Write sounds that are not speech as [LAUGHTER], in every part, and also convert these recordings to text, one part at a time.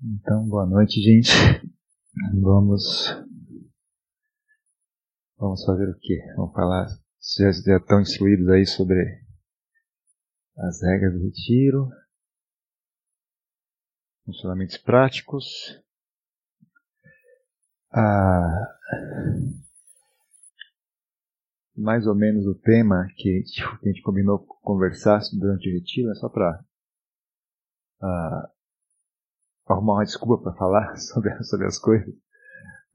Então, boa noite, gente. [LAUGHS] Vamos. Vamos fazer o quê? Vamos falar. Vocês já estão instruídos aí sobre as regras do retiro, funcionamentos práticos. Ah, mais ou menos o tema que, a gente combinou conversar durante o retiro, é só para ah, arrumar uma desculpa para falar [LAUGHS] sobre, sobre as coisas.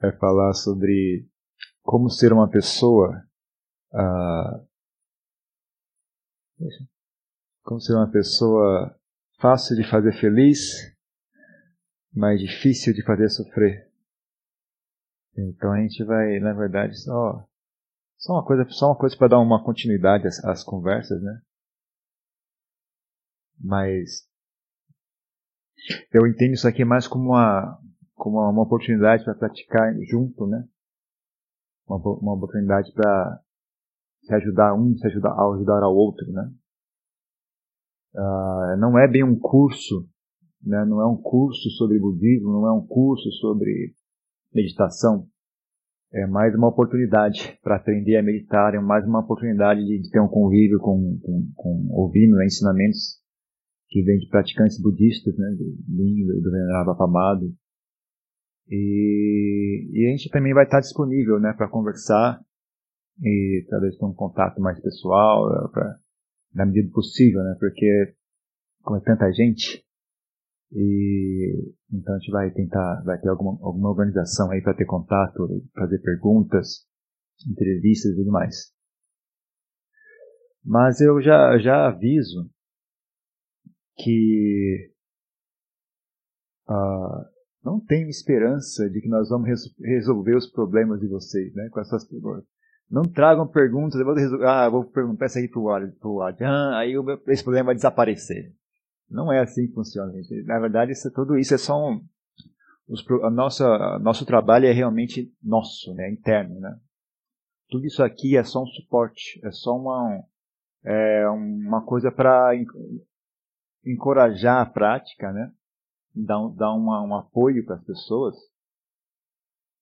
É falar sobre como ser uma pessoa. Uh, como ser uma pessoa fácil de fazer feliz, mas difícil de fazer sofrer. Então a gente vai, na verdade, só, só uma coisa, só uma coisa para dar uma continuidade às, às conversas, né? Mas eu entendo isso aqui mais como uma, como uma oportunidade para praticar junto, né? Uma, uma oportunidade para se ajudar um, se ajudar, ajudar ao outro, né? Uh, não é bem um curso, né? Não é um curso sobre budismo, não é um curso sobre meditação. É mais uma oportunidade para aprender a meditar, é mais uma oportunidade de, de ter um convívio com, com, com ouvindo né, ensinamentos que vem de praticantes budistas, né, do do Venerável Apamado. E, e, a gente também vai estar disponível, né, para conversar e talvez ter um contato mais pessoal, eh, pra, na medida do possível, né, porque como é tanta gente, e então a gente vai tentar, vai ter alguma, alguma organização aí para ter contato, fazer perguntas, entrevistas e tudo mais. Mas eu já, já aviso que uh, não tenho esperança de que nós vamos res resolver os problemas de vocês, né, com essas perguntas. Não tragam perguntas, eu vou resolver, ah, vou perguntar isso aí pro aí o meu, esse problema vai desaparecer. Não é assim que funciona, gente. Na verdade, isso, tudo isso é só um, os, a nossa, nosso trabalho é realmente nosso, né, interno, né. Tudo isso aqui é só um suporte, é só uma, é uma coisa para encorajar a prática, né? Dar, um, dar uma, um apoio para as pessoas.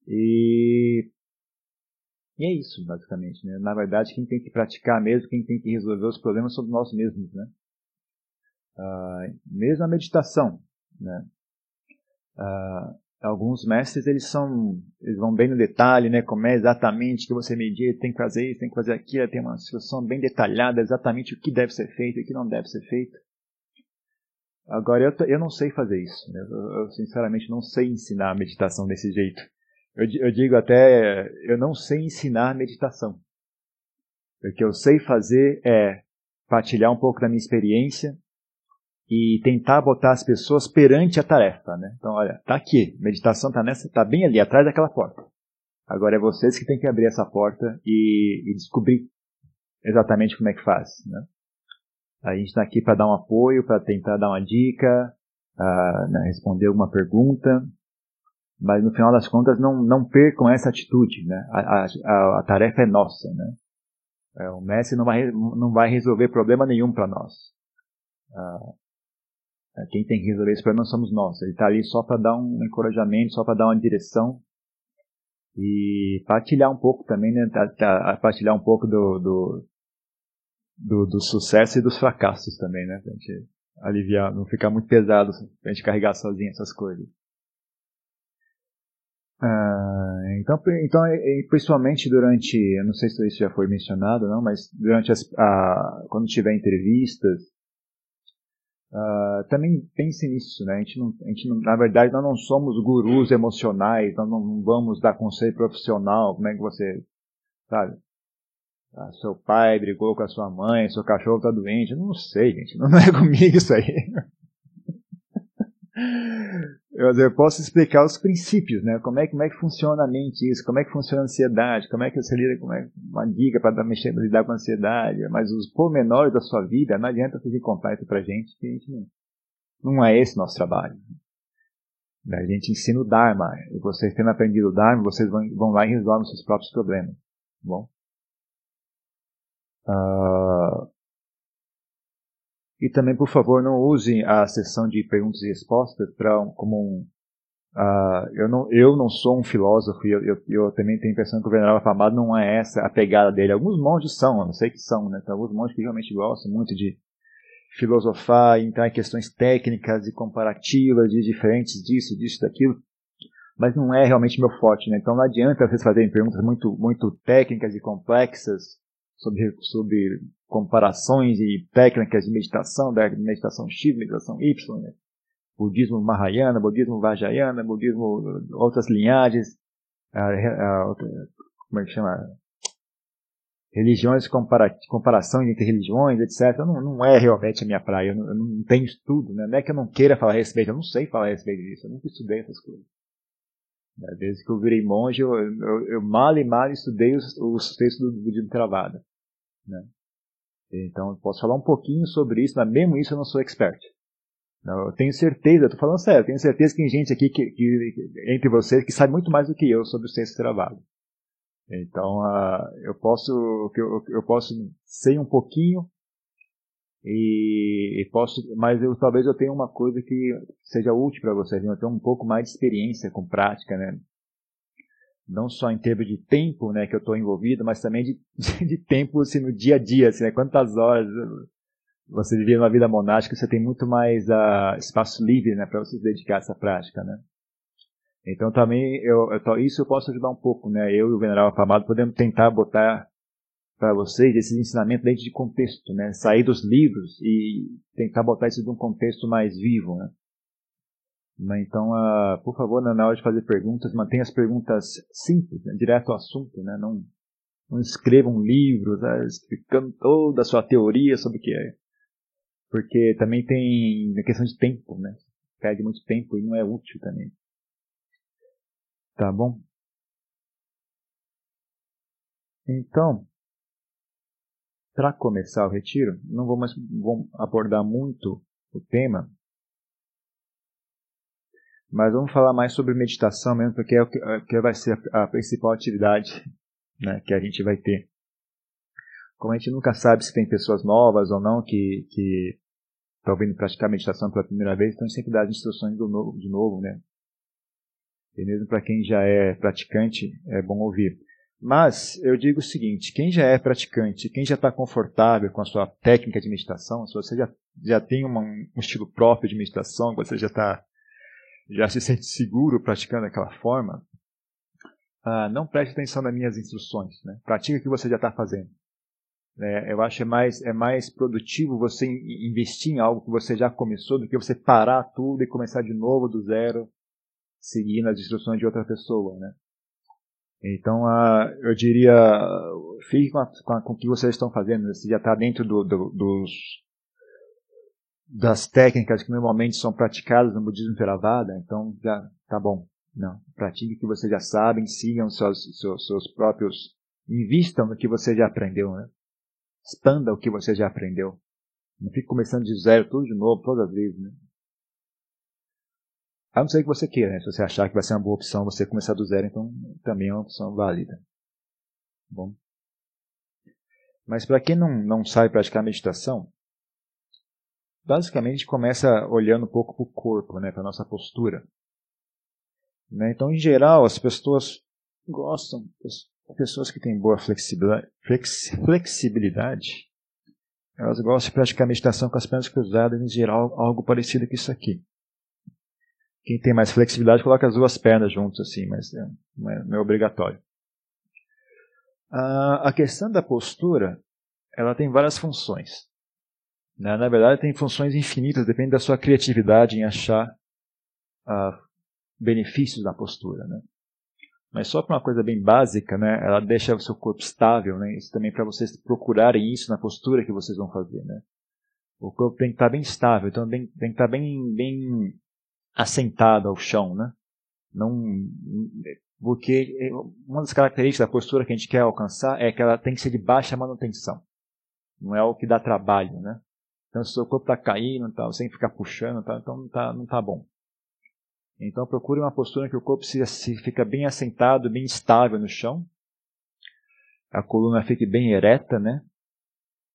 E, e é isso, basicamente. Né? Na verdade, quem tem que praticar mesmo, quem tem que resolver os problemas somos nós mesmos. Né? Uh, mesmo a meditação. Né? Uh, alguns mestres eles são eles vão bem no detalhe né como é exatamente que você medita tem que fazer isso tem que fazer aquilo tem uma situação bem detalhada exatamente o que deve ser feito e o que não deve ser feito Agora, eu, eu não sei fazer isso. Né? Eu, eu, sinceramente, não sei ensinar meditação desse jeito. Eu, eu digo até, eu não sei ensinar meditação. O que eu sei fazer é partilhar um pouco da minha experiência e tentar botar as pessoas perante a tarefa, né? Então, olha, tá aqui, meditação tá nessa, tá bem ali atrás daquela porta. Agora é vocês que têm que abrir essa porta e, e descobrir exatamente como é que faz, né? A gente está aqui para dar um apoio, para tentar dar uma dica, uh, né, responder alguma pergunta, mas no final das contas não, não percam essa atitude, né? A, a, a tarefa é nossa, né? É, o mestre não vai, não vai resolver problema nenhum para nós. Uh, quem tem que resolver esse problema somos nós. Ele está ali só para dar um encorajamento, só para dar uma direção e partilhar um pouco também, né? Partilhar um pouco do, do, do, do sucesso e dos fracassos também, né? Pra gente aliviar, não ficar muito pesado pra gente carregar sozinho essas coisas. Ah, então, então, principalmente durante, eu não sei se isso já foi mencionado, não, mas durante as, a, quando tiver entrevistas, uh, também pense nisso, né? A gente, não, a gente não, na verdade, nós não somos gurus emocionais, nós não vamos dar conselho profissional, como é que você, sabe? Ah, seu pai brigou com a sua mãe, seu cachorro está doente. Não sei, gente. Não é [LAUGHS] comigo isso aí. Eu, eu posso explicar os princípios, né? Como é, como é que funciona a mente isso, como é que funciona a ansiedade, como é que você lida com é, uma dica para lidar com a ansiedade, mas os pormenores da sua vida, não adianta você contar isso pra gente, que a gente não, não é esse nosso trabalho. A gente ensina o Dharma, e vocês tendo aprendido o Dharma, vocês vão, vão lá e resolvem os seus próprios problemas. Tá bom? Uh, E também, por favor, não usem a sessão de perguntas e respostas para como um Uh, eu, não, eu não sou um filósofo e eu, eu, eu, também tenho a impressão que o Venerável Afamado não é essa a pegada dele. Alguns monges são, eu não sei que são, né? Tem alguns monges que realmente gostam muito de filosofar, entrar em questões técnicas e comparativas de diferentes disso, disso, daquilo. Mas não é realmente meu forte, né? Então não adianta vocês fazerem perguntas muito, muito técnicas e complexas sobre, sobre comparações e técnicas de meditação, da meditação X, meditação Y, né? budismo Mahayana, budismo Vajrayana, budismo outras linhagens, a, a, como é que chama? Religiões, compara, comparação entre religiões, etc. Não, não é realmente a minha praia, eu não, eu não tenho estudo, né? não é que eu não queira falar a respeito, eu não sei falar a respeito disso, eu nunca estudei essas coisas. Desde que eu virei monge, eu, eu, eu mal e mal estudei os, os textos do budismo travado. Né? Então, posso falar um pouquinho sobre isso, mas mesmo isso eu não sou expert. Eu tenho certeza, estou falando sério, tenho certeza que tem gente aqui que, que, entre vocês que sabe muito mais do que eu sobre o ciência trabalho. Então, uh, eu posso eu, eu posso ser um pouquinho e, e, posso, mas eu talvez eu tenha uma coisa que seja útil para vocês. Eu tenho um pouco mais de experiência com prática, né? Não só em termos de tempo, né, que eu estou envolvido, mas também [LAUGHS] de, de, tempo assim, no dia a dia, assim, né? Quantas horas você viver uma vida monástica, você tem muito mais uh, espaço livre né, para você se dedicar a essa prática. Né? Então também eu, eu, isso eu posso ajudar um pouco, né? Eu e o Venerável Afamado podemos tentar botar para vocês esses ensinamentos dentro de contexto, né? Sair dos livros e tentar botar isso num contexto mais vivo, né? Então, uh, por favor, na hora de fazer perguntas, mantenha as perguntas simples, né? direto ao assunto, né? Não, não escrevam livros né? explicando toda a sua teoria sobre o que é porque também tem a questão de tempo, né? Perde muito tempo e não é útil também. Tá bom? Então, para começar o retiro, não vou mais vou abordar muito o tema, mas vamos falar mais sobre meditação mesmo, porque é o que, é que vai ser a, a principal atividade [LAUGHS] né, que a gente vai ter. Como a gente nunca sabe se tem pessoas novas ou não que, que estão vindo praticar meditação pela primeira vez, então a gente sempre dá as instruções do novo, de novo, né? E mesmo para quem já é praticante, é bom ouvir. Mas eu digo o seguinte: quem já é praticante, quem já está confortável com a sua técnica de meditação, se você já, já tem uma, um estilo próprio de meditação, você já está já se sente seguro praticando daquela forma, ah, não preste atenção nas minhas instruções. Né? Pratique o que você já está fazendo. É, eu acho que é mais, é mais produtivo você investir em algo que você já começou do que você parar tudo e começar de novo do zero, seguindo as instruções de outra pessoa, né? Então, uh, eu diria, fique com, a, com, a, com, o que vocês estão fazendo. Você já está dentro do, do, dos, das técnicas que normalmente são praticadas no budismo Theravada, então já tá bom. Não, pratique o que vocês já sabem, sigam seus, seus, seus próprios, invistam no que você já aprendeu, né? Expanda o que você já aprendeu. Não fique começando de zero tudo de novo, todas as vezes. Né? A não ser que você queira, né? se você achar que vai ser uma boa opção você começar do zero, então também é uma opção válida. Bom. Mas para quem não, não sabe praticar meditação, basicamente começa olhando um pouco para o corpo, né, para a nossa postura. Né? Então, em geral, as pessoas gostam, pessoas que têm boa flexibilidade, elas gostam de praticar meditação com as pernas cruzadas, em geral, algo parecido com isso aqui. Quem tem mais flexibilidade coloca as duas pernas juntas assim, mas é, não, é, não é obrigatório. Ah, a questão da postura, ela tem várias funções. Né? Na verdade, tem funções infinitas, depende da sua criatividade em achar ah, benefícios da postura. Né? Mas só para uma coisa bem básica, né, ela deixa o seu corpo estável, né, isso também para vocês procurarem isso na postura que vocês vão fazer, né. O corpo tem que estar bem estável, então tem, tem que estar bem, bem assentado ao chão, né. Não, porque uma das características da postura que a gente quer alcançar é que ela tem que ser de baixa manutenção. Não é o que dá trabalho, né. Então se o seu corpo está caindo, tá, sem ficar puxando, tá, então não está não tá bom. Então procure uma postura que o corpo se, se fica bem assentado, bem estável no chão. A coluna fique bem ereta, né?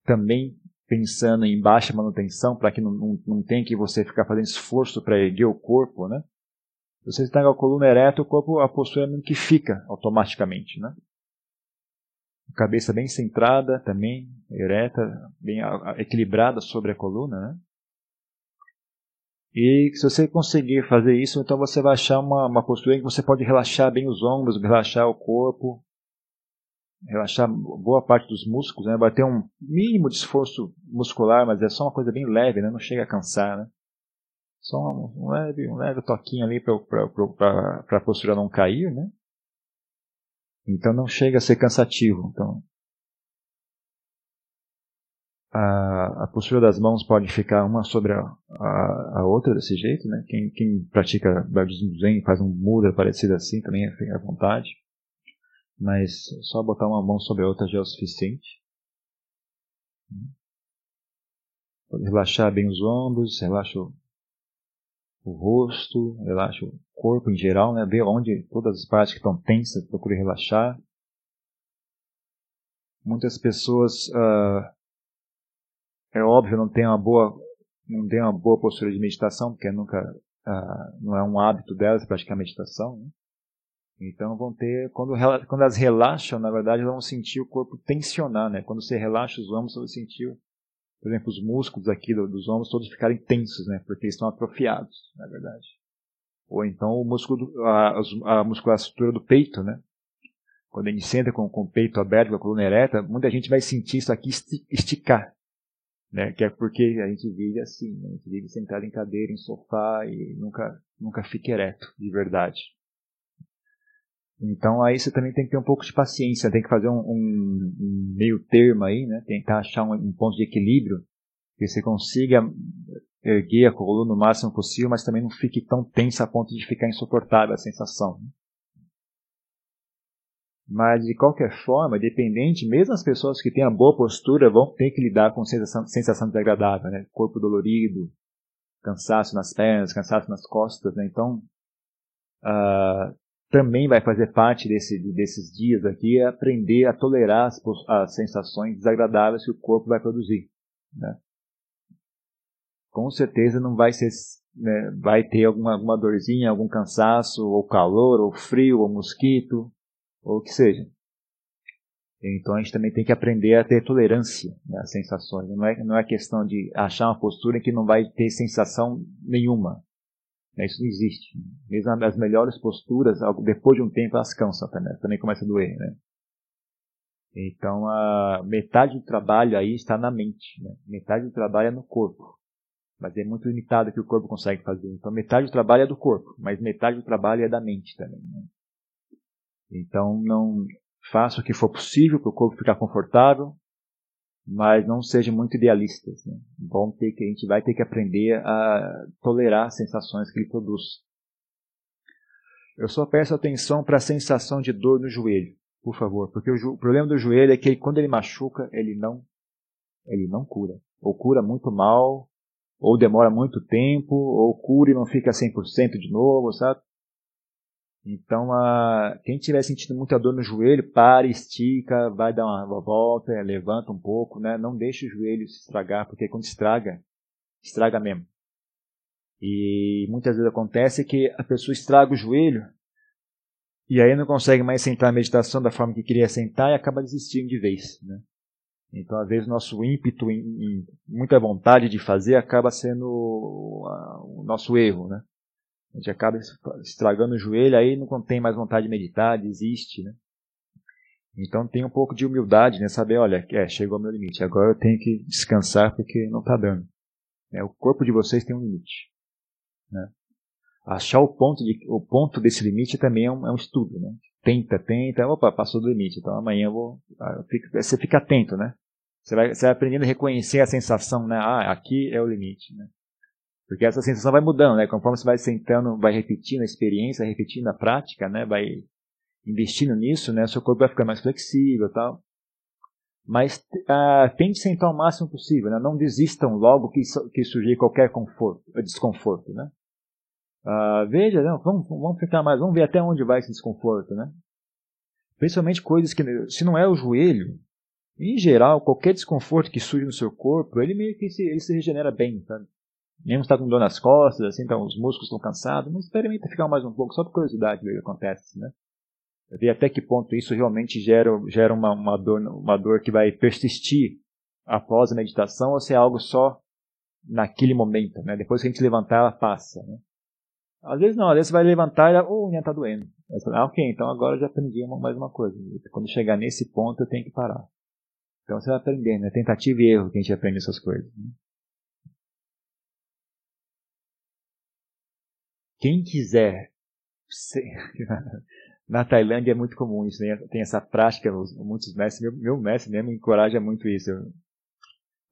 Também pensando em baixa manutenção para que não, não, não tenha que você ficar fazendo esforço para erguer o corpo, né? Você está com a coluna ereta, o corpo, a postura é que fica automaticamente, né? Cabeça bem centrada também, ereta, bem equilibrada sobre a coluna, né? E se você conseguir fazer isso, então você vai achar uma, uma postura em que você pode relaxar bem os ombros, relaxar o corpo, relaxar boa parte dos músculos, né? vai ter um mínimo de esforço muscular, mas é só uma coisa bem leve, né? não chega a cansar. Né? Só um, um, leve, um leve toquinho ali para a postura não cair. Né? Então não chega a ser cansativo. Então, a, a postura das mãos pode ficar uma sobre a, a, a outra desse jeito. Né? Quem, quem pratica budismo zen faz um muda parecido assim também é à vontade mas só botar uma mão sobre a outra já é o suficiente. Pode relaxar bem os ombros, relaxa o, o rosto, relaxa o corpo em geral, né? Ver onde todas as partes que estão tensas, procure relaxar. Muitas pessoas, uh, é óbvio, não tem uma boa, não tem uma boa postura de meditação, porque nunca, uh, não é um hábito delas praticar meditação. Né? Então vão ter, quando, quando elas relaxam, na verdade, elas vão sentir o corpo tensionar, né? Quando você relaxa os ombros, você vai sentir, por exemplo, os músculos aqui dos ombros todos ficarem tensos, né? Porque eles estão atrofiados, na verdade. Ou então o músculo, a, a musculatura do peito, né? Quando a gente senta com, com o peito aberto, com a coluna ereta, muita gente vai sentir isso aqui esticar. Né? Que é porque a gente vive assim, né? a gente vive sentado em cadeira, em sofá e nunca, nunca fica ereto, de verdade. Então aí você também tem que ter um pouco de paciência, tem que fazer um, um, um meio termo aí, né? Tentar achar um, um, ponto de equilíbrio que você consiga erguer a coluna o máximo possível, mas também não fique tão tensa a ponto de ficar insuportável a sensação. Né? Mas de qualquer forma, dependente, mesmo as pessoas que têm a boa postura vão ter que lidar com sensação, sensação desagradável, né? Corpo dolorido, cansaço nas pernas, cansaço nas costas, né? Então, uh, também vai fazer parte desse, desses dias aqui é aprender a tolerar as, as sensações desagradáveis que o corpo vai produzir. Né? Com certeza não vai ser, né, vai ter alguma, alguma dorzinha, algum cansaço, ou calor, ou frio, ou mosquito, ou o que seja. Então a gente também tem que aprender a ter tolerância né, às sensações. Não é, não é questão de achar uma postura em que não vai ter sensação nenhuma. Né? Isso não existe. Mesmo as melhores posturas, depois de um tempo, elas cansam também, também começa a doer. Né? Então, a metade do trabalho aí está na mente. Né? Metade do trabalho é no corpo. Mas é muito limitado que o corpo consegue fazer. Então, metade do trabalho é do corpo, mas metade do trabalho é da mente também. Né? Então, não faça o que for possível para o corpo ficar confortável, mas não sejam muito idealistas. Né? Vão ter que, a gente vai ter que aprender a tolerar as sensações que ele produz. Eu só peço atenção para a sensação de dor no joelho, por favor, porque o, o problema do joelho é que ele, quando ele machuca, ele não, ele não cura. Ou cura muito mal, ou demora muito tempo, ou cura e não fica 100% de novo, sabe? Então, a, quem estiver sentindo muita dor no joelho, pare, estica, vai dar uma volta, levanta um pouco, né? Não deixe o joelho se estragar, porque quando estraga, estraga mesmo. E muitas vezes acontece que a pessoa estraga o joelho e aí não consegue mais sentar a meditação da forma que queria sentar e acaba desistindo de vez, né? Então, às vezes, nosso ímpeto, em, muita vontade de fazer, acaba sendo o nosso erro, né? A gente acaba estragando o joelho, aí não tem mais vontade de meditar, desiste, né? Então tem um pouco de humildade, né? Saber, olha, é, chegou ao meu limite, agora eu tenho que descansar porque não está dando. É, o corpo de vocês tem um limite. Né? Achar o ponto, de, o ponto desse limite também é um, é um estudo, né? Tenta, tenta, opa, passou do limite, então amanhã eu vou. Ah, eu fico, você fica atento, né? Você vai, você vai aprendendo a reconhecer a sensação, né? Ah, aqui é o limite, né? Porque essa sensação vai mudando, né? Conforme você vai sentando, vai repetindo a experiência, repetindo a prática, né? Vai investindo nisso, né? Seu corpo vai ficar mais flexível, tal. Mas uh, tente sentar o máximo possível, né? Não desistam logo que, que surgir qualquer conforto, desconforto, né? Uh, veja, não, vamos, vamos ficar mais, vamos ver até onde vai esse desconforto, né? Principalmente coisas que, se não é o joelho, Em geral, qualquer desconforto que surge no seu corpo, ele meio que se, ele se regenera bem, sabe? Mesmo está com dor nas costas, assim, então os músculos estão cansados, mas experimenta ficar mais um pouco, só por curiosidade ver o que acontece, né? Ver até que ponto isso realmente gera, gera uma, uma, dor, uma dor que vai persistir após a meditação ou se é algo só naquele momento, né? Depois que a gente levantar, ela passa, né? Às vezes não, às vezes você vai levantar e oh, unha está doendo. ah, ok, então agora eu já aprendi mais uma coisa. Quando chegar nesse ponto, eu tenho que parar. Então você vai aprender, né? Tentativa e erro que a gente aprende essas coisas. Né? Quem quiser. [LAUGHS] Na Tailândia é muito comum isso, né? tem essa prática, muitos mestres, meu, meu mestre mesmo encoraja muito isso.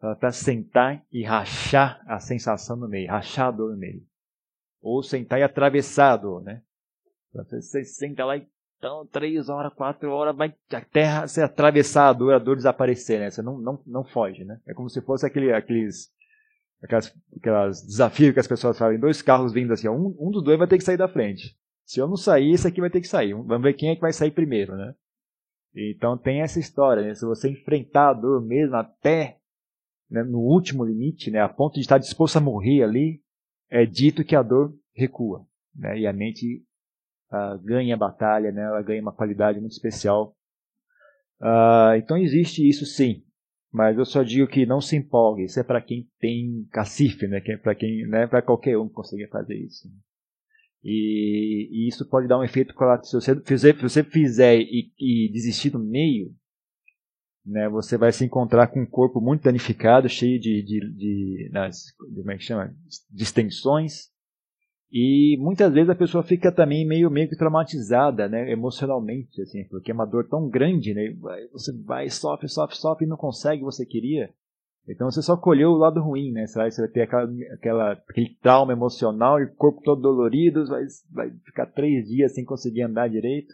Para sentar e rachar a sensação no meio, rachar a dor no meio. Ou sentar e atravessar a dor, né? Você senta lá e então, três horas, quatro horas, vai a terra se atravessar a dor, a dor desaparecer, né? Você não, não, não foge, né? É como se fosse aquele, aqueles, aquelas, aquelas desafios que as pessoas fazem. Dois carros vindo assim, um, um dos dois vai ter que sair da frente. Se eu não sair, esse aqui vai ter que sair. Vamos ver quem é que vai sair primeiro, né? Então tem essa história, né? Se você enfrentar a dor mesmo até né, no último limite, né, a ponto de estar disposto a morrer ali, é dito que a dor recua, né? E a mente uh, ganha a batalha, né? ela ganha uma qualidade muito especial. Uh, então existe isso sim, mas eu só digo que não se empolgue. Isso é para quem tem cacife, né? Para quem, né? Para qualquer um conseguir fazer isso. E, e, isso pode dar um efeito colateral. Se você fizer, se você fizer e, e, desistir no meio, né? Você vai se encontrar com um corpo muito danificado, cheio de, de, de, de como é que chama? Distensões e muitas vezes a pessoa fica também meio, meio que traumatizada, né, emocionalmente, assim, porque é uma dor tão grande, né, você vai, sofre, sofre, sofre e não consegue o que você queria. Então você só colheu o lado ruim, né, você vai, você vai ter aquela, aquela, aquele trauma emocional e o corpo todo dolorido, vai, vai ficar três dias sem conseguir andar direito.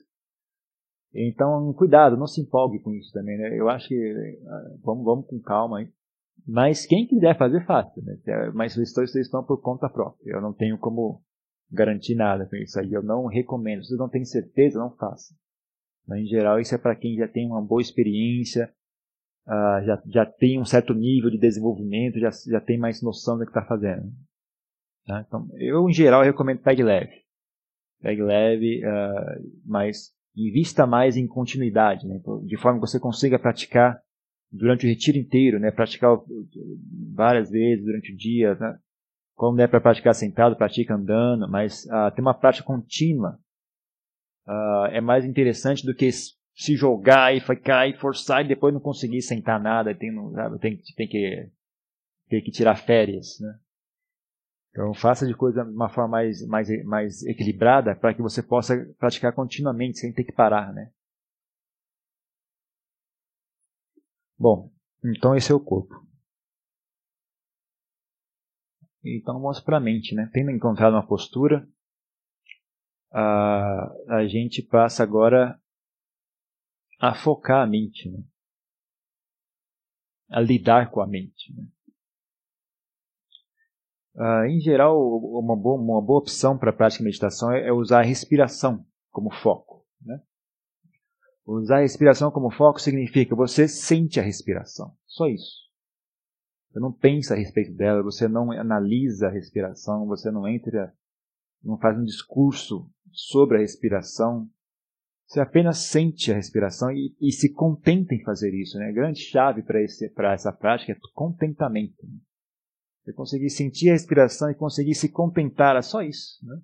Então, cuidado, não se empolgue com isso também, né, eu acho que, ah, vamos, vamos com calma, hein. Mas quem quiser fazer, faça. Né? Mas vocês estão por conta própria. Eu não tenho como garantir nada com isso aí. Eu não recomendo. Se vocês não têm certeza, não façam. Mas, em geral, isso é para quem já tem uma boa experiência, uh, já, já tem um certo nível de desenvolvimento, já, já tem mais noção do que está fazendo. Tá? Então, eu, em geral, recomendo pegue leve. Pegue leve, uh, mas invista mais em continuidade, né? de forma que você consiga praticar durante o retiro inteiro, né? praticar várias vezes durante o dia, né? Como der para praticar sentado, pratica andando, mas uh, ter uma prática contínua uh, é mais interessante do que se jogar e ficar e forçar e depois não conseguir sentar nada, tem, tem, tem, que, tem que tirar férias. Né? Então faça de coisa de uma forma mais, mais, mais equilibrada para que você possa praticar continuamente sem ter que parar. Né? Bom, então esse é o corpo. Então vamos para a mente, né? Tendo encontrado uma postura, a, a gente passa agora a focar a mente, né? a lidar com a mente. Né? Uh, em geral, uma boa, uma boa opção para a prática de meditação é, é, usar a respiração como foco. Né? Usar a respiração como foco significa você sente a respiração, só isso. Você não pensa a respeito dela, você não analisa a respiração, você não entra, não faz um discurso sobre a respiração. Você apenas sente a respiração e, e se contenta em fazer isso. Né? A grande chave para essa prática é contentamento. Né? Você conseguir sentir a respiração e conseguir se contentar, é só isso. Né?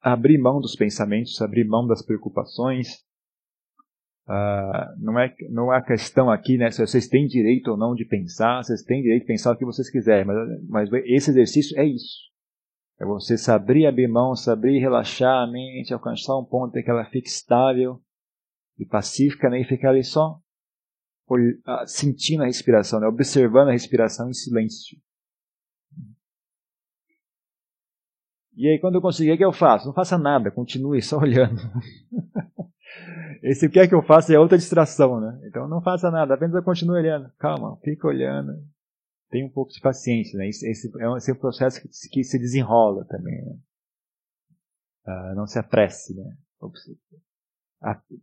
Abrir mão dos pensamentos, abrir mão das preocupações, Uh, não, é, não é a questão aqui, né, se vocês têm direito ou não de pensar, vocês têm direito de pensar o que vocês quiserem, mas, mas esse exercício é isso. É você saber abrir mão, saber relaxar a mente, alcançar um ponto em que ela fique estável e pacífica, né, e ficar ali só uh, sentindo a respiração, né, observando a respiração em silêncio. E aí, quando eu conseguir, o que eu faço? Não faça nada, continue só [LAUGHS] olhando. Esse o que é eu faço é outra distração, né? Então não faça nada, apenas continue olhando. Calma, fica olhando. Tenha um pouco de paciência, né? Esse, esse, é, um, esse é um processo que, que, se desenrola também, né? Ah, não se apresse, né?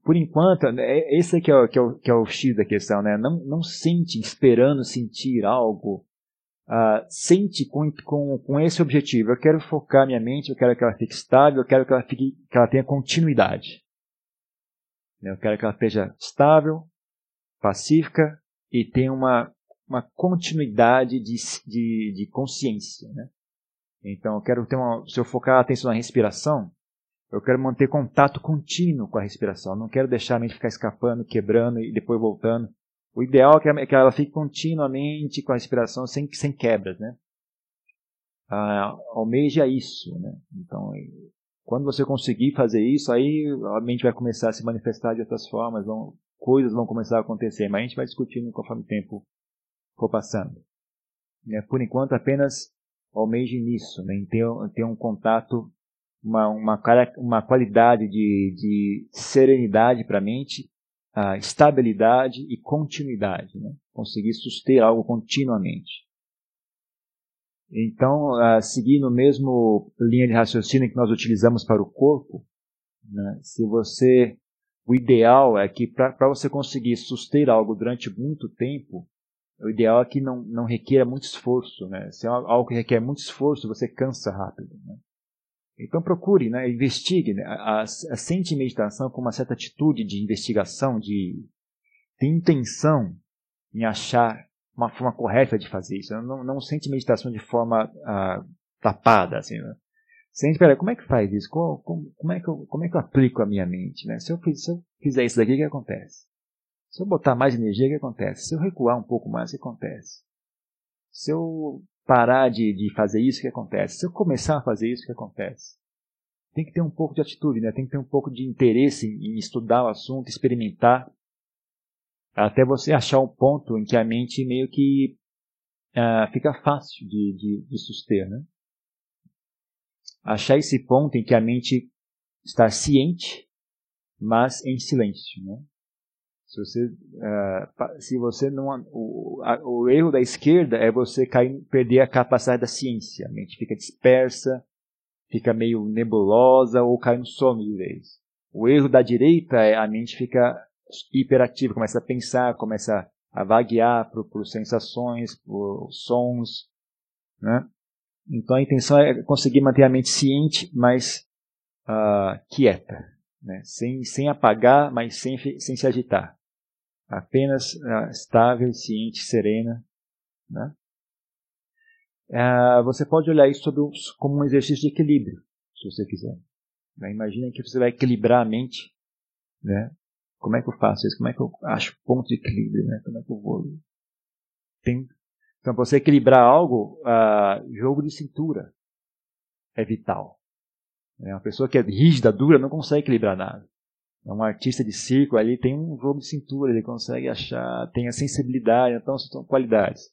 por enquanto, é, esse é o, que é o, que é o X da questão, né? Não, não sente esperando sentir algo. Uh, sente com, com, com esse objetivo. Eu quero focar minha mente, eu quero que ela fique estável, eu quero que ela, fique, que ela tenha continuidade. Eu quero que ela esteja estável, pacífica e tenha uma, uma continuidade de, de, de consciência. Né? Então, eu quero ter uma. Se eu focar a atenção na respiração, eu quero manter contato contínuo com a respiração. Não quero deixar a mente ficar escapando, quebrando e depois voltando. O ideal é que ela fique continuamente com a respiração sem, sem quebras, né? Ah, almeja isso, né? Então, quando você conseguir fazer isso, aí a mente vai começar a se manifestar de outras formas, vão, coisas vão começar a acontecer, mas a gente vai discutindo conforme o tempo for passando. Né? Por enquanto, apenas almeje nisso, né? em ter, ter um contato uma, uma, uma qualidade de, de serenidade para a mente, uh, estabilidade e continuidade. Né? Conseguir suster algo continuamente. Então, uh, seguindo o mesmo linha de raciocínio que nós utilizamos para o corpo, né? se você, o ideal é que para você conseguir suster algo durante muito tempo, o ideal é que não, não requer muito esforço. Né? Se é algo que requer muito esforço, você cansa rápido. Né? Então procure, né, investigue, né, a, a, sente meditação com uma certa atitude de investigação, de, de intenção em achar uma forma correta de fazer isso. Não, não sente meditação de forma ah, tapada, assim. Né? Sente, peraí, como é que faz isso? Como, como, como, é que eu, como é que eu aplico a minha mente? Né? Se, eu, se eu fizer isso daqui, o que acontece? Se eu botar mais energia, o que acontece? Se eu recuar um pouco mais, o que acontece? Se eu parar de, de fazer isso, o que acontece? Se eu começar a fazer isso, o que acontece? Tem que ter um pouco de atitude, né? tem que ter um pouco de interesse em estudar o assunto, experimentar, até você achar um ponto em que a mente meio que uh, fica fácil de, de, de suster. Né? Achar esse ponto em que a mente está ciente, mas em silêncio. Né? Se você, uh, se você não. O, a, o, erro da esquerda é você cair, perder a capacidade da ciência. A mente fica dispersa, fica meio nebulosa ou cai no sono de vez. O erro da direita é a mente fica hiperativa, começa a pensar, começa a vaguear por, por sensações, por sons. Né? Então a intenção é conseguir manter a mente ciente, mas uh, quieta. Né? Sem, sem apagar, mas sem, sem se agitar apenas uh, estável, ciente, serena. Né? Uh, você pode olhar isso como um exercício de equilíbrio, se você quiser. Né? Imagina que você vai equilibrar a mente. Né? Como é que eu faço isso? Como é que eu acho ponto de equilíbrio? Né? Como é que eu vou? Tem... Então, você equilibrar algo, uh, jogo de cintura é vital. Né? Uma pessoa que é rígida, dura, não consegue equilibrar nada é um artista de circo ali, tem um jogo de cintura, ele consegue achar, tem a sensibilidade, então são qualidades.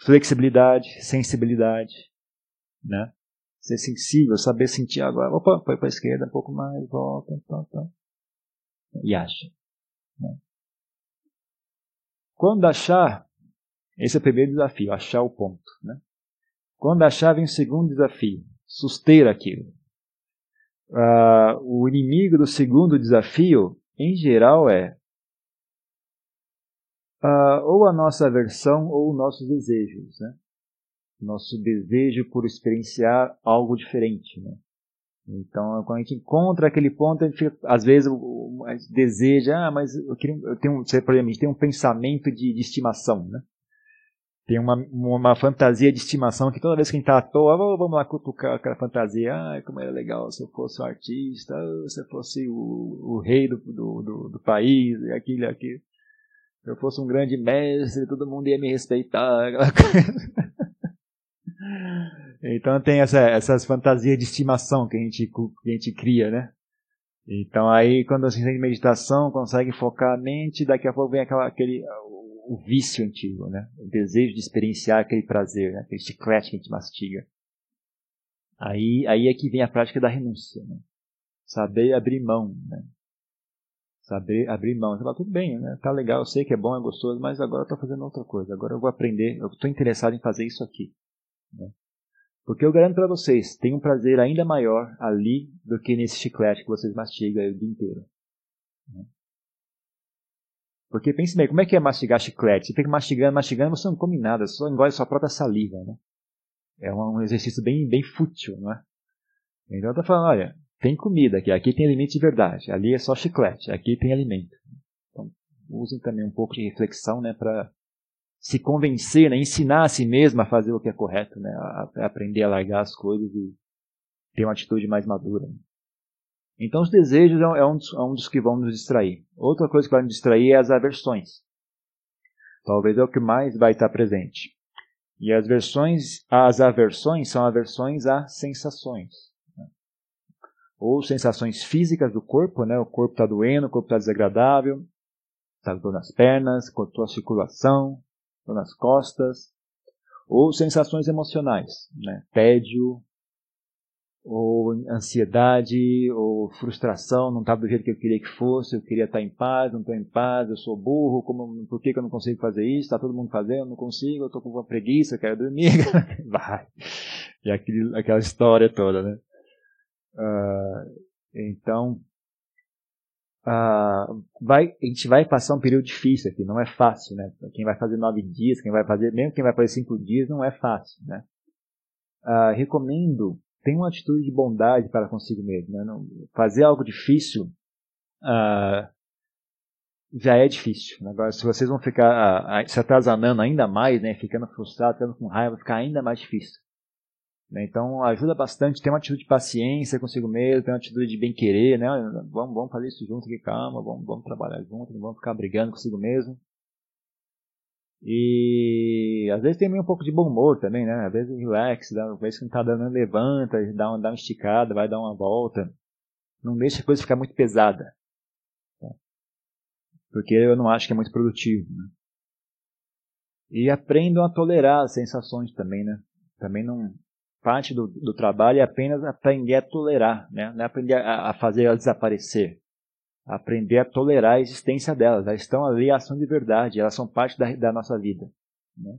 Flexibilidade, sensibilidade, né? Ser sensível, saber sentir agora, opa, foi para a esquerda um pouco mais, volta, tá, tá. E acha. Quando achar, esse é o primeiro desafio, achar o ponto, né? Quando achar, vem o segundo desafio, suster aquilo uh, o inimigo do segundo desafio, em geral, é uh, ou a nossa aversão ou nossos desejos. Né? Nosso desejo por experienciar algo diferente. Né? Então, quando a gente encontra aquele ponto, a gente fica, às vezes a gente deseja, ah, mas eu, queria, eu tenho, por a gente tem um pensamento de, de estimação, né? tem uma, uma fantasia de estimação que toda vez que a gente tá à toa, vamos lá cutucar aquela fantasia. Ah, como era legal se eu fosse um artista, se eu fosse o, o rei do, do, do, do país, aquilo aquilo. Se eu fosse um grande mestre, todo mundo ia me respeitar. [LAUGHS] então tem essa, essas fantasias de estimação que a gente, que a gente cria, né? Então aí quando a gente tem meditação, consegue focar a mente, daqui a pouco vem aquela, aquele, o vício antigo, né? O desejo de experienciar aquele prazer, né? aquele chiclete que a gente mastiga. Aí, aí é que vem a prática da renúncia, né? Saber abrir mão, né? Saber abrir mão. Você fala, tudo bem, né? Tá legal, eu sei que é bom, é gostoso, mas agora eu estou fazendo outra coisa. Agora eu vou aprender, eu estou interessado em fazer isso aqui. Né? Porque eu garanto para vocês, tem um prazer ainda maior ali do que nesse chiclete que vocês mastigam o dia inteiro. Porque pense bem, como é que é mastigar chiclete? Você fica mastigando, mastigando, você não come nada, só engole sua própria saliva, né? É um exercício bem, bem fútil, não é? Então tô falando, olha, tem comida aqui, aqui tem alimento de verdade, ali é só chiclete, aqui tem alimento. Então, usem também um pouco de reflexão, né, para se convencer, né, ensinar a si mesmo a fazer o que é correto, né, a, aprender a largar as coisas e ter uma atitude mais madura. Né? Então, os desejos é um, dos, é um dos que vão nos distrair. Outra coisa que vai nos distrair é as aversões. Talvez é o que mais vai estar presente. E as versões, as aversões são aversões a sensações. Né? Ou sensações físicas do corpo, né? O corpo está doendo, o corpo está desagradável, está dor nas pernas, cortou a circulação, nas costas. Ou sensações emocionais, né? Tédio, ou ansiedade, ou frustração, não estava do jeito que eu queria que fosse, eu queria estar em paz, não estou em paz, eu sou burro, como, por que, que eu não consigo fazer isso? Está todo mundo fazendo, não consigo, eu estou com uma preguiça, quero dormir. [LAUGHS] vai. E aquele, aquela história toda, né? Uh, então, uh, vai, a gente vai passar um período difícil aqui, não é fácil, né? Quem vai fazer nove dias, quem vai fazer, mesmo quem vai fazer cinco dias, não é fácil, né? Uh, recomendo tem uma atitude de bondade para consigo mesmo. Né? Não, fazer algo difícil uh, já é difícil. Agora, se vocês vão ficar se atazanando ainda mais, né, ficando frustrado, ficando com raiva, vai ficar ainda mais difícil. Né? Então, ajuda bastante. Tem uma atitude de paciência consigo mesmo, tem uma atitude de bem-querer. Né? Vamos, vamos fazer isso junto aqui, calma, vamos, vamos trabalhar junto, não vamos ficar brigando consigo mesmo. E às vezes tem um pouco de bom humor também, né? Às vezes relax, dá, às vezes que não tá dando, levanta, dá uma, dá uma esticada, vai dar uma volta. Não deixa a coisa ficar muito pesada. Tá? Porque eu não acho que é muito produtivo. Né? E aprendam a tolerar as sensações também, né? Também não. Parte do, do trabalho é apenas aprender a tolerar, né? Não é aprender a, a fazer ela desaparecer aprender a tolerar a existência delas. Elas estão ali, ação de verdade, elas são parte da, da nossa vida. Né?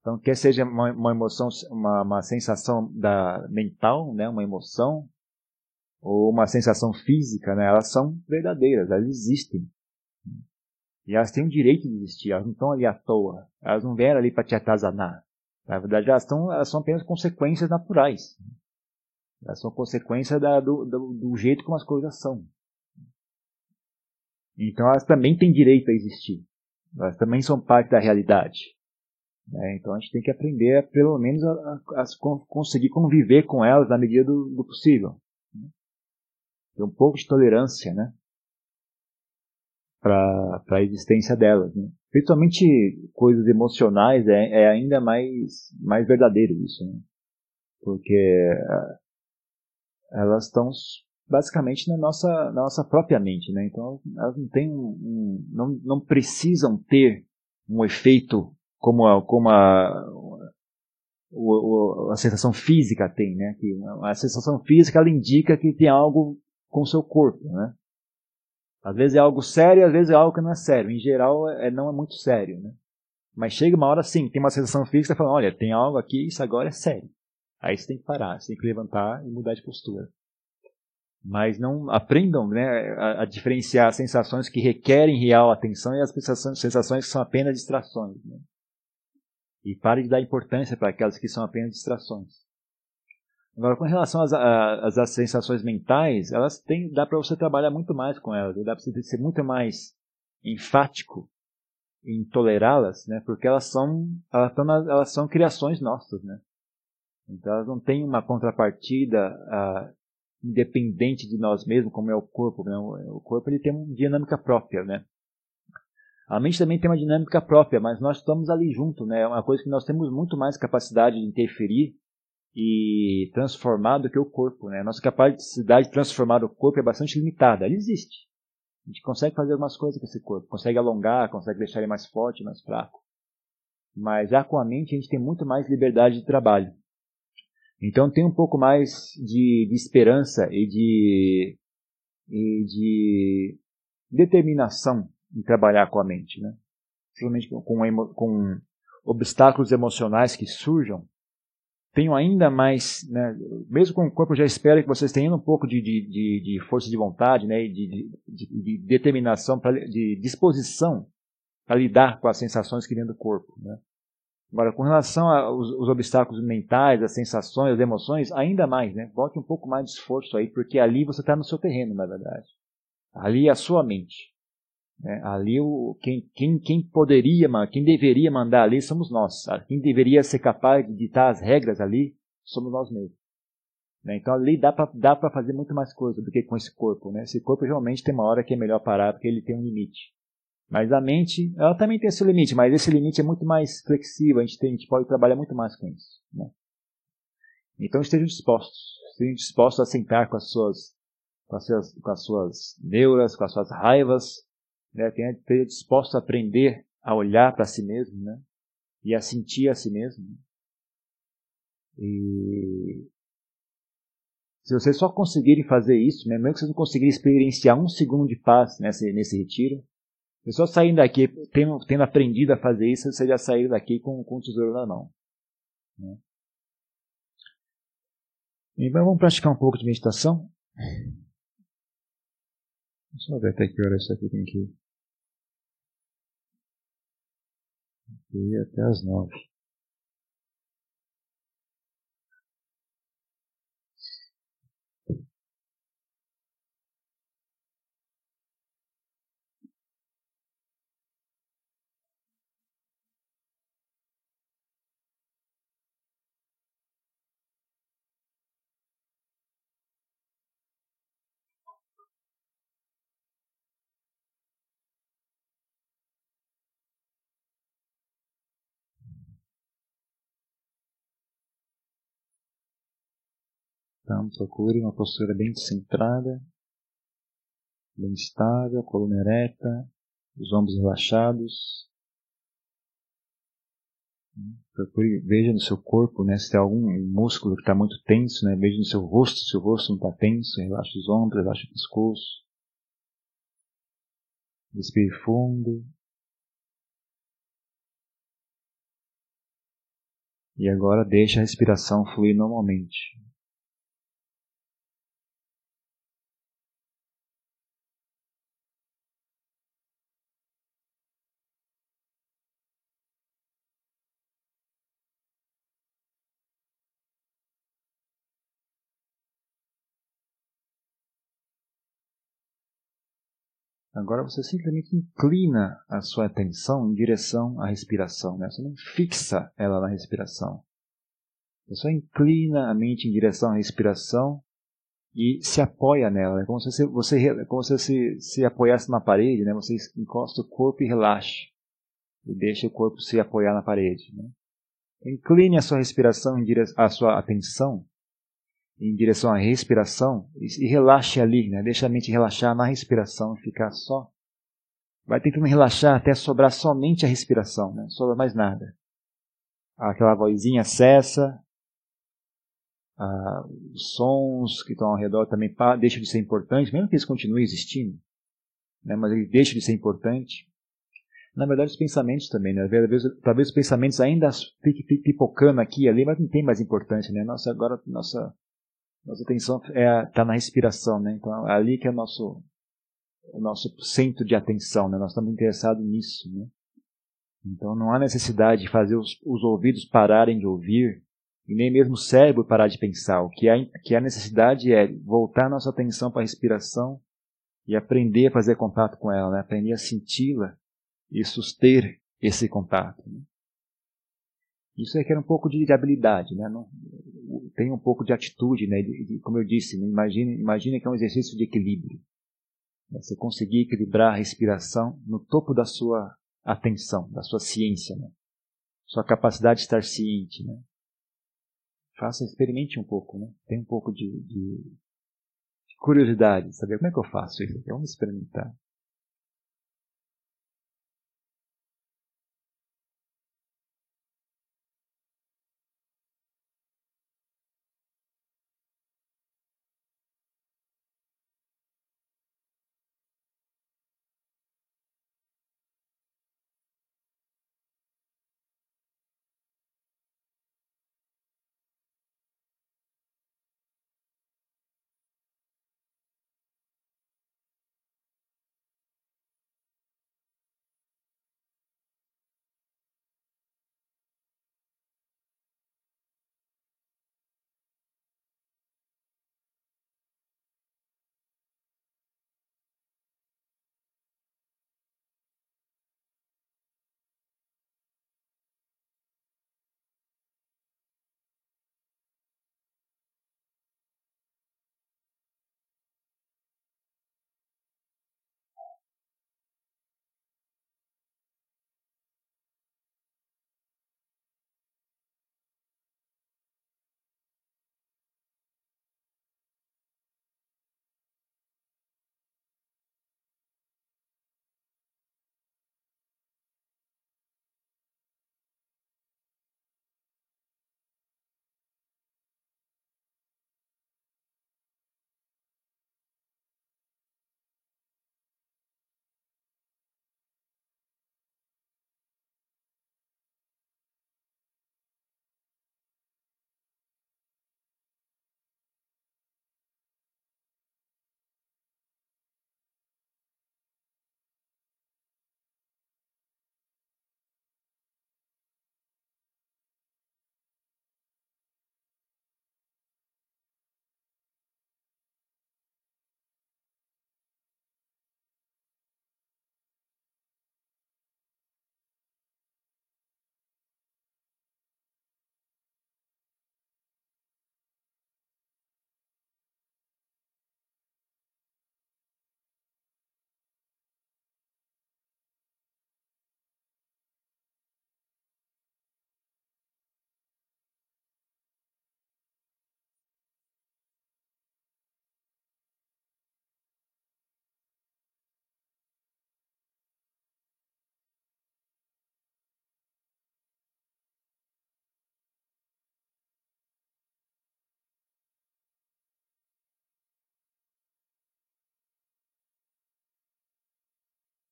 Então, quer seja uma, uma emoção, uma, uma, sensação da mental, né, uma emoção, ou uma sensação física, né, elas são verdadeiras, elas existem. E elas têm o direito de existir, elas não estão ali à toa, elas não vieram ali para te atazanar. Na verdade, elas, estão, elas são apenas consequências naturais. Elas são consequência da, do, do, do jeito como as coisas são. Então elas também têm direito a existir. Elas também são parte da realidade. Né? Então a gente tem que aprender, a, pelo menos, a, a, a, conseguir conviver com elas na medida do, do possível. Né? Ter um pouco de tolerância, né? Para a existência delas. Né? Principalmente coisas emocionais é, é, ainda mais, mais verdadeiro isso. Né? Porque eh, elas estão basicamente na nossa, na nossa própria mente, né? Então elas não têm um, um, não, não precisam ter um efeito como a, como a, a, a sensação física tem, né? Que a sensação física ela indica que tem algo com o seu corpo, né? Às vezes é algo sério, às vezes é algo que não é sério. Em geral, é, não é muito sério, né? Mas chega uma hora sim, tem uma sensação física falando, olha, tem algo aqui, isso agora é sério. Aí você tem que parar, você tem que levantar e mudar de postura mas não aprendam né, a, a, diferenciar sensações que requerem real atenção e as sensações, sensações que são apenas distrações. Né? E pare de dar importância para aquelas que são apenas distrações. Agora, com relação às, às, às sensações mentais, elas têm, dá para você trabalhar muito mais com elas, dá para você ser muito mais enfático em tolerá-las, né? porque elas são, elas, elas são criações nossas. Né? Então, elas não têm uma contrapartida uh, independente de nós mesmos, como é o corpo. Né? O corpo ele tem uma dinâmica própria, né? A mente também tem uma dinâmica própria, mas nós estamos ali junto, né? É uma coisa que nós temos muito mais capacidade de interferir e transformar do que o corpo, né? Nossa capacidade de transformar o corpo é bastante limitada. Ele existe. A gente consegue fazer algumas coisas com esse corpo, consegue alongar, consegue deixar ele mais forte, mais fraco. Mas já com a mente a gente tem muito mais liberdade de trabalho. Então tem um pouco mais de, de esperança e de, e de determinação em trabalhar com a mente, né? Principalmente com, com, com obstáculos emocionais que surjam, tenham ainda mais, né, mesmo com o corpo, já espero que vocês tenham um pouco de, de, de, de força de vontade, né, de, de determinação, pra, de disposição para lidar com as sensações que vêm do corpo. Né. Agora, com relação aos obstáculos mentais, as sensações, as emoções, ainda mais, né, bote um pouco mais de esforço aí, porque ali você está no seu terreno, na verdade. Ali é a sua mente. Né? Ali o, quem, quem, quem poderia, quem deveria mandar ali somos nós. Quem deveria ser capaz de ditar as regras ali somos nós mesmos. Né? Então ali dá para fazer muito mais coisa do que com esse corpo. Né? Esse corpo realmente tem uma hora que é melhor parar porque ele tem um limite. Mas a mente, ela também tem esse limite, mas esse limite é muito mais flexível, a gente, tem, a gente pode trabalhar muito mais com isso. Né? Então estejam dispostos, estejam dispostos a sentar com as suas, com as suas, com as suas neuras, com as suas raivas, né, tenha, esteja disposto a aprender a olhar para si mesmo, né, e a sentir a si mesmo. Né. E se vocês só conseguirem fazer isso, né, mesmo que vocês não conseguirem experienciar um segundo de paz nesse, nesse retiro, se só saindo daqui, tendo, tendo aprendido a fazer isso, vocês já saíram daqui com, com o tesouro na mão. Né. Então vamos praticar um pouco de meditação. Deixa eu ver até que hora isso aqui tem que E até as nove. Então, procure uma postura bem centrada, bem estável, coluna ereta, os ombros relaxados. Procure, veja no seu corpo né, se tem algum músculo que está muito tenso, né, veja no seu rosto se o rosto não está tenso, relaxa os ombros, relaxa o pescoço. Respire fundo. E agora deixa a respiração fluir normalmente. Agora você simplesmente inclina a sua atenção em direção à respiração. Né? Você não fixa ela na respiração. Você só inclina a mente em direção à respiração e se apoia nela. É como se você, como se, você se apoiasse na parede. Né? Você encosta o corpo e relaxa. E deixa o corpo se apoiar na parede. Né? Incline a sua respiração, em dire... a sua atenção em direção à respiração e, relaxe ali, né? Deixa a mente relaxar na respiração e ficar só. Vai tentando relaxar até sobrar somente a respiração, né? Sobra mais nada. Aquela vozinha cessa, ah, os sons que estão ao redor também deixam de ser importantes, mesmo que eles continuem existindo, né? mas eles deixam de ser importantes. Na verdade, os pensamentos também, né? Talvez, talvez os pensamentos ainda fiquem pipocando aqui e ali, mas não tem mais importância, né? Nossa, agora nossa nossa atenção está é, tá na respiração, né? Então é ali que é o nosso, o nosso centro de atenção, né? Nós estamos interessados nisso, né? Então não há necessidade de fazer os, os ouvidos pararem de ouvir e nem mesmo o cérebro parar de pensar. O que há, que há necessidade é voltar nossa atenção para a respiração e aprender a fazer contato com ela, né? aprender a senti-la e suster esse contato. Né? Isso requer um pouco de habilidade, né? Não, tem um pouco de atitude, né? Como eu disse, né? imagine, imagine que é um exercício de equilíbrio. Você conseguir equilibrar a respiração no topo da sua atenção, da sua ciência, né? Sua capacidade de estar ciente, né? Faça, experimente um pouco, né? Tem um pouco de, de, de curiosidade, saber como é que eu faço isso? Vamos experimentar.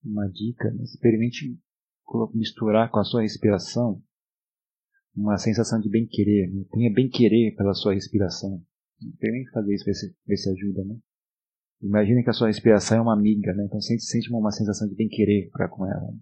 Uma dica, né? experimente misturar com a sua respiração uma sensação de bem-querer. Né? Tenha bem-querer pela sua respiração. Experimente fazer isso, ver se, ver se ajuda, né? Imagine que a sua respiração é uma amiga, né? Então sente, sente uma sensação de bem-querer para com ela.